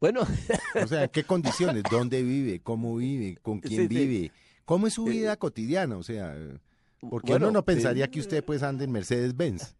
Bueno, O sea, ¿en qué condiciones? ¿Dónde vive? ¿Cómo vive? ¿Con quién Sí, sí. vive? ¿Cómo es su vida cotidiana? O sea, porque Bueno, uno no pensaría eh, que usted pues ande en Mercedes-Benz.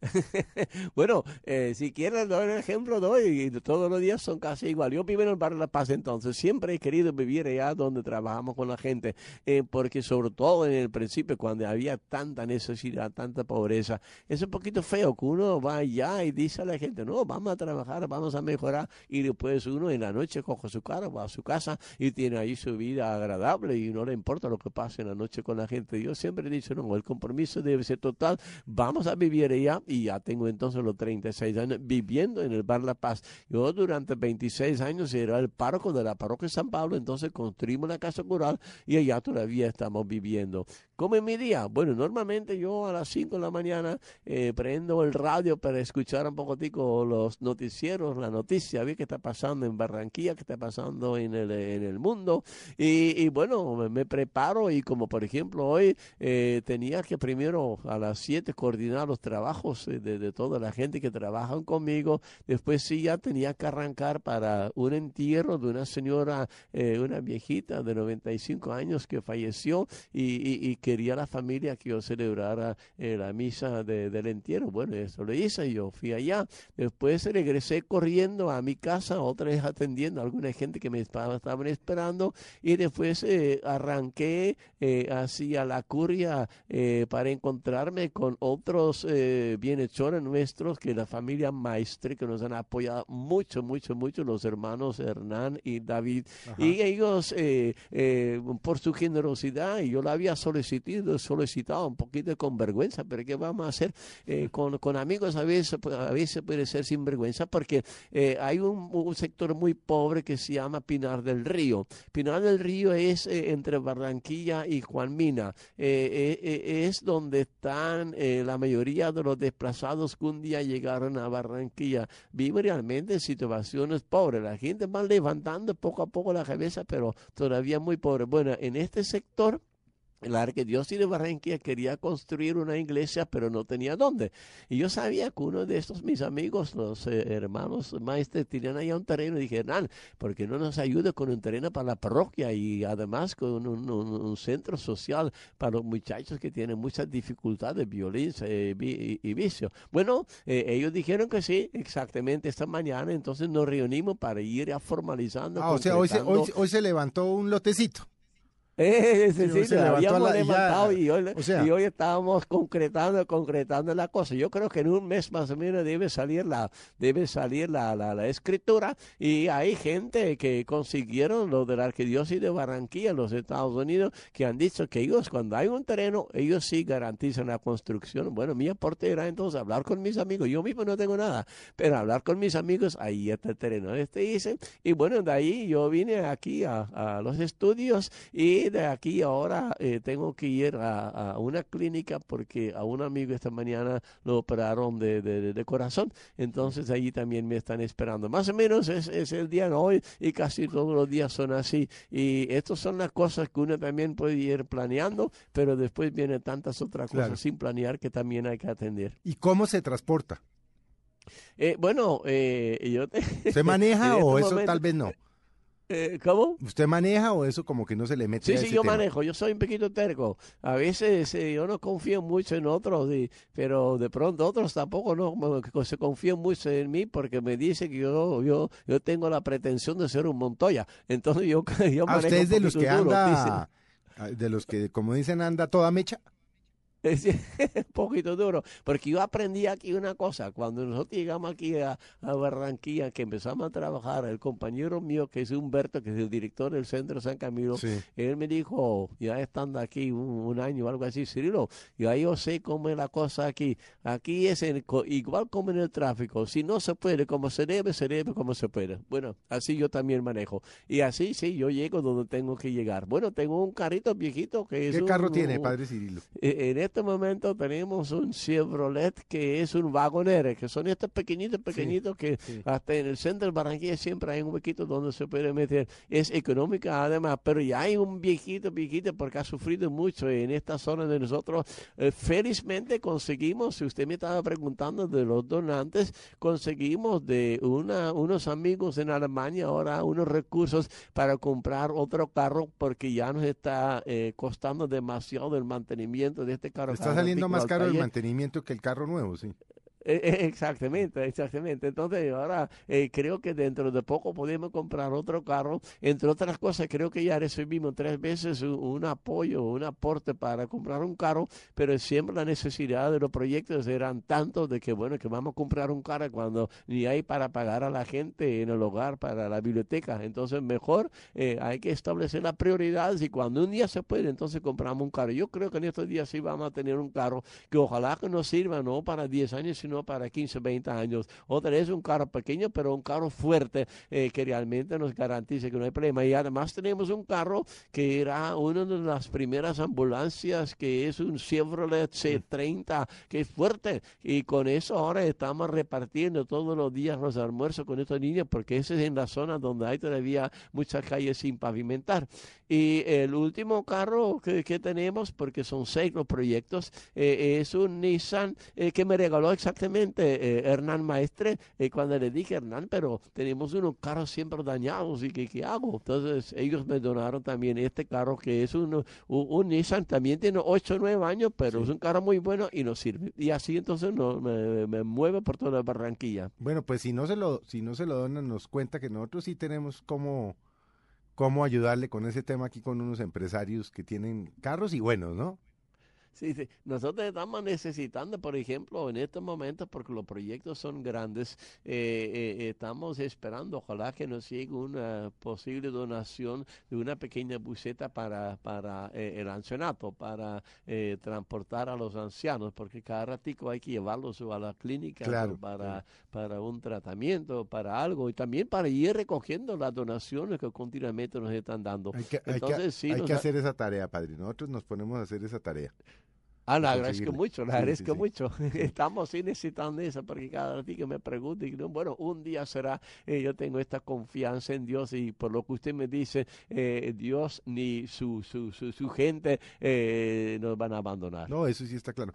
bueno, eh, si quieres doy el ejemplo, doy, todos los días son casi igual. Yo vivo en el barrio La Paz entonces, siempre he querido vivir allá donde trabajamos con la gente, eh, porque sobre todo en el principio, cuando había tanta necesidad, tanta pobreza, es un poquito feo que uno va allá y dice a la gente, no, vamos a trabajar, vamos a mejorar, y después uno en la noche coge su carro, va a su casa y tiene ahí su vida agradable y no le importa lo que pase en la noche con la gente. Yo siempre he dicho, no, el compromiso debe ser total, vamos a vivir allá y ya tengo entonces los 36 años viviendo en el Bar La Paz. Yo durante 26 años era el párroco de la parroquia de San Pablo, entonces construimos la casa cural y allá todavía estamos viviendo. ¿Cómo es mi día? Bueno, normalmente yo a las 5 de la mañana eh, prendo el radio para escuchar un poquitico los noticieros, la noticia, ver qué está pasando en Barranquilla, qué está pasando en el, en el mundo. Y, bueno, me, preparo y como por ejemplo hoy eh, tenía que primero a las 7 coordinar los trabajos eh, de, de toda la gente que trabajan conmigo. Después sí ya tenía que arrancar para un entierro de una señora, una viejita de 95 años que falleció y, y quería la familia que yo celebrara eh, la misa de- del entierro. Bueno, eso lo hice, y yo fui allá. Después regresé corriendo a mi casa, otra vez atendiendo a alguna gente que me estaba, estaban esperando y después eh, arranqué eh, hacia la curia eh, para encontrarme con otros eh, bienhechores nuestros que la familia Maestre que nos han apoyado mucho, mucho, mucho, los hermanos Hernán y David. Y ellos, eh, por su generosidad, y yo la había solicitado, solicitado un poquito con vergüenza, pero ¿qué vamos a hacer? Eh, con, con amigos a veces, pues, a veces puede ser sin vergüenza porque eh, hay un, un sector muy pobre que se llama Pinar del Río. Pinar del Río es eh, entre Barranquilla y Juan Mina. Eh, es donde están la mayoría de los desplazados que un día llegaron a Barranquilla. Viven realmente en situaciones pobres. La gente va levantando poco a poco la cabeza, pero todavía muy pobre. Bueno, en este sector la arquidiócesis de Barranquilla quería construir una iglesia, pero no tenía dónde. Y yo sabía que uno de estos mis amigos, los eh, hermanos maestros, tenían allá un terreno. Y dije, Hernán, ¿por qué no nos ayuda con un terreno para la parroquia y además con un, un- un centro social para los muchachos que tienen muchas dificultades, violencia eh, vi- y, y vicio? Bueno, eh, ellos dijeron que sí, exactamente esta mañana. Entonces nos reunimos para ir ya formalizando. Ah, o sea, hoy se, hoy, hoy se levantó un lotecito. Eh, sí, Sí, sí, habíamos la- y ya, levantado y hoy, o sea- y hoy estábamos concretando, concretando la cosa. Yo creo que en un mes más o menos debe salir la, debe salir la, la, la escritura y hay gente que consiguieron lo de la arquidiócesis de Barranquilla los Estados Unidos que han dicho que ellos cuando hay un terreno, ellos sí garantizan la construcción. Bueno, mi aporte era entonces hablar con mis amigos. Yo mismo no tengo nada, pero hablar con mis amigos, ahí está el terreno. Este hice y bueno, de ahí yo vine aquí a, a los estudios y de aquí ahora eh, tengo que ir a, a una clínica porque a un amigo esta mañana lo operaron de, de- de- corazón. Entonces allí también me están esperando. Más o menos es, es el día de hoy y casi todos los días son así. Y estas son las cosas que uno también puede ir planeando, pero después vienen tantas otras cosas Claro. sin planear que también hay que atender. ¿Y cómo se transporta? Eh, bueno, eh, yo ¿Usted maneja este o eso momento- tal vez no? Eh, ¿Cómo? ¿Usted maneja o eso como que no se le mete Sí, a sí, ese yo tema? manejo, yo soy un poquito terco. A veces eh, yo no confío mucho en otros, y- pero de pronto otros tampoco no se confían mucho en mí porque me dicen que yo, yo, yo tengo la pretensión de ser un Montoya. Entonces yo, yo ¿A manejo usted es de los que duro, anda, ah, de los que como dicen anda toda mecha? Es un poquito duro, porque yo aprendí aquí una cosa, cuando nosotros llegamos aquí a, a Barranquilla, que empezamos a trabajar, el compañero mío, que es Humberto, que es el director del Centro San Camilo, Sí. él me dijo, ya estando aquí un, un año o algo así, Cirilo, ya yo sé cómo es la cosa aquí, aquí es co- igual como en el tráfico, si no se puede como se debe, se debe como se puede. Bueno, así yo también manejo, y así sí, yo llego donde tengo que llegar. Bueno, tengo un carrito viejito que es ¿Qué un- carro tiene, un- padre Cirilo? eh, En este momento tenemos un Chevrolet que es un vagonere, que son estos pequeñitos, pequeñitos que sí. hasta en el centro de Barranquilla siempre hay un huequito donde se puede meter. Es económica además, pero ya hay un viejito, viejito, porque ha sufrido mucho en esta zona de nosotros. Eh, felizmente conseguimos, si usted me estaba preguntando de los donantes, conseguimos de una, unos amigos en Alemania ahora unos recursos para comprar otro carro porque ya nos está eh, costando demasiado el mantenimiento de este carro. Está saliendo más caro el mantenimiento que el carro nuevo, sí. Exactamente, exactamente. Entonces, ahora eh, creo que dentro de poco podemos comprar otro carro. Entre otras cosas, creo que ya recibimos tres veces un, un apoyo, un aporte para comprar un carro, pero siempre la necesidad de los proyectos eran tantos de que, bueno, que vamos a comprar un carro cuando ni hay para pagar a la gente en el hogar, para la biblioteca. Entonces, mejor eh, hay que establecer las prioridades y cuando un día se puede, entonces compramos un carro. Yo creo que en estos días sí vamos a tener un carro que ojalá que nos sirva no para 10 años, sino para 15, 20 años. Otra vez un carro pequeño, pero un carro fuerte eh, que realmente nos garantice que no hay problema. Y además tenemos un carro que era una de las primeras ambulancias, que es un Chevrolet C30, que es fuerte. Y con eso ahora estamos repartiendo todos los días los almuerzos con estos niños, porque ese es en la zona donde hay todavía muchas calles sin pavimentar. Y el último carro que, que tenemos, porque son seis los proyectos, eh, es un Nissan eh, que me regaló exactamente eh, Hernán Maestre. eh, cuando le dije, Hernán, pero tenemos unos carros siempre dañados y ¿qué, qué hago? Entonces ellos me donaron también este carro que es un, un, un Nissan, también tiene 8 o 9 años, pero es un carro muy bueno y nos sirve. Y así entonces no, me, me mueve por toda Barranquilla. Bueno, pues si no se lo, si no se lo donan, nos cuenta que nosotros sí tenemos cómo, cómo ayudarle con ese tema aquí con unos empresarios que tienen carros y buenos, ¿no? Sí, sí. Nosotros estamos necesitando, por ejemplo, en estos momentos, porque los proyectos son grandes, eh, eh, estamos esperando, ojalá que nos llegue una posible donación de una pequeña buseta para, para eh, el ancianato, para eh, transportar a los ancianos, porque cada ratico hay que llevarlos a la clínica Claro, para, claro. para un tratamiento, para algo, y también para ir recogiendo las donaciones que continuamente nos están dando. Hay que, hay que- Entonces, sí, hay que hacer esa tarea, padre. Nosotros nos ponemos a hacer esa tarea. Ah, de agradezco mucho, Sí, sí, agradezco sí. mucho. Estamos sí necesitando eso porque cada ratito me pregunta y no, bueno, un día será, eh, yo tengo esta confianza en Dios y por lo que usted me dice, eh, Dios ni su, su, su, su gente eh, nos van a abandonar. No, eso sí está claro.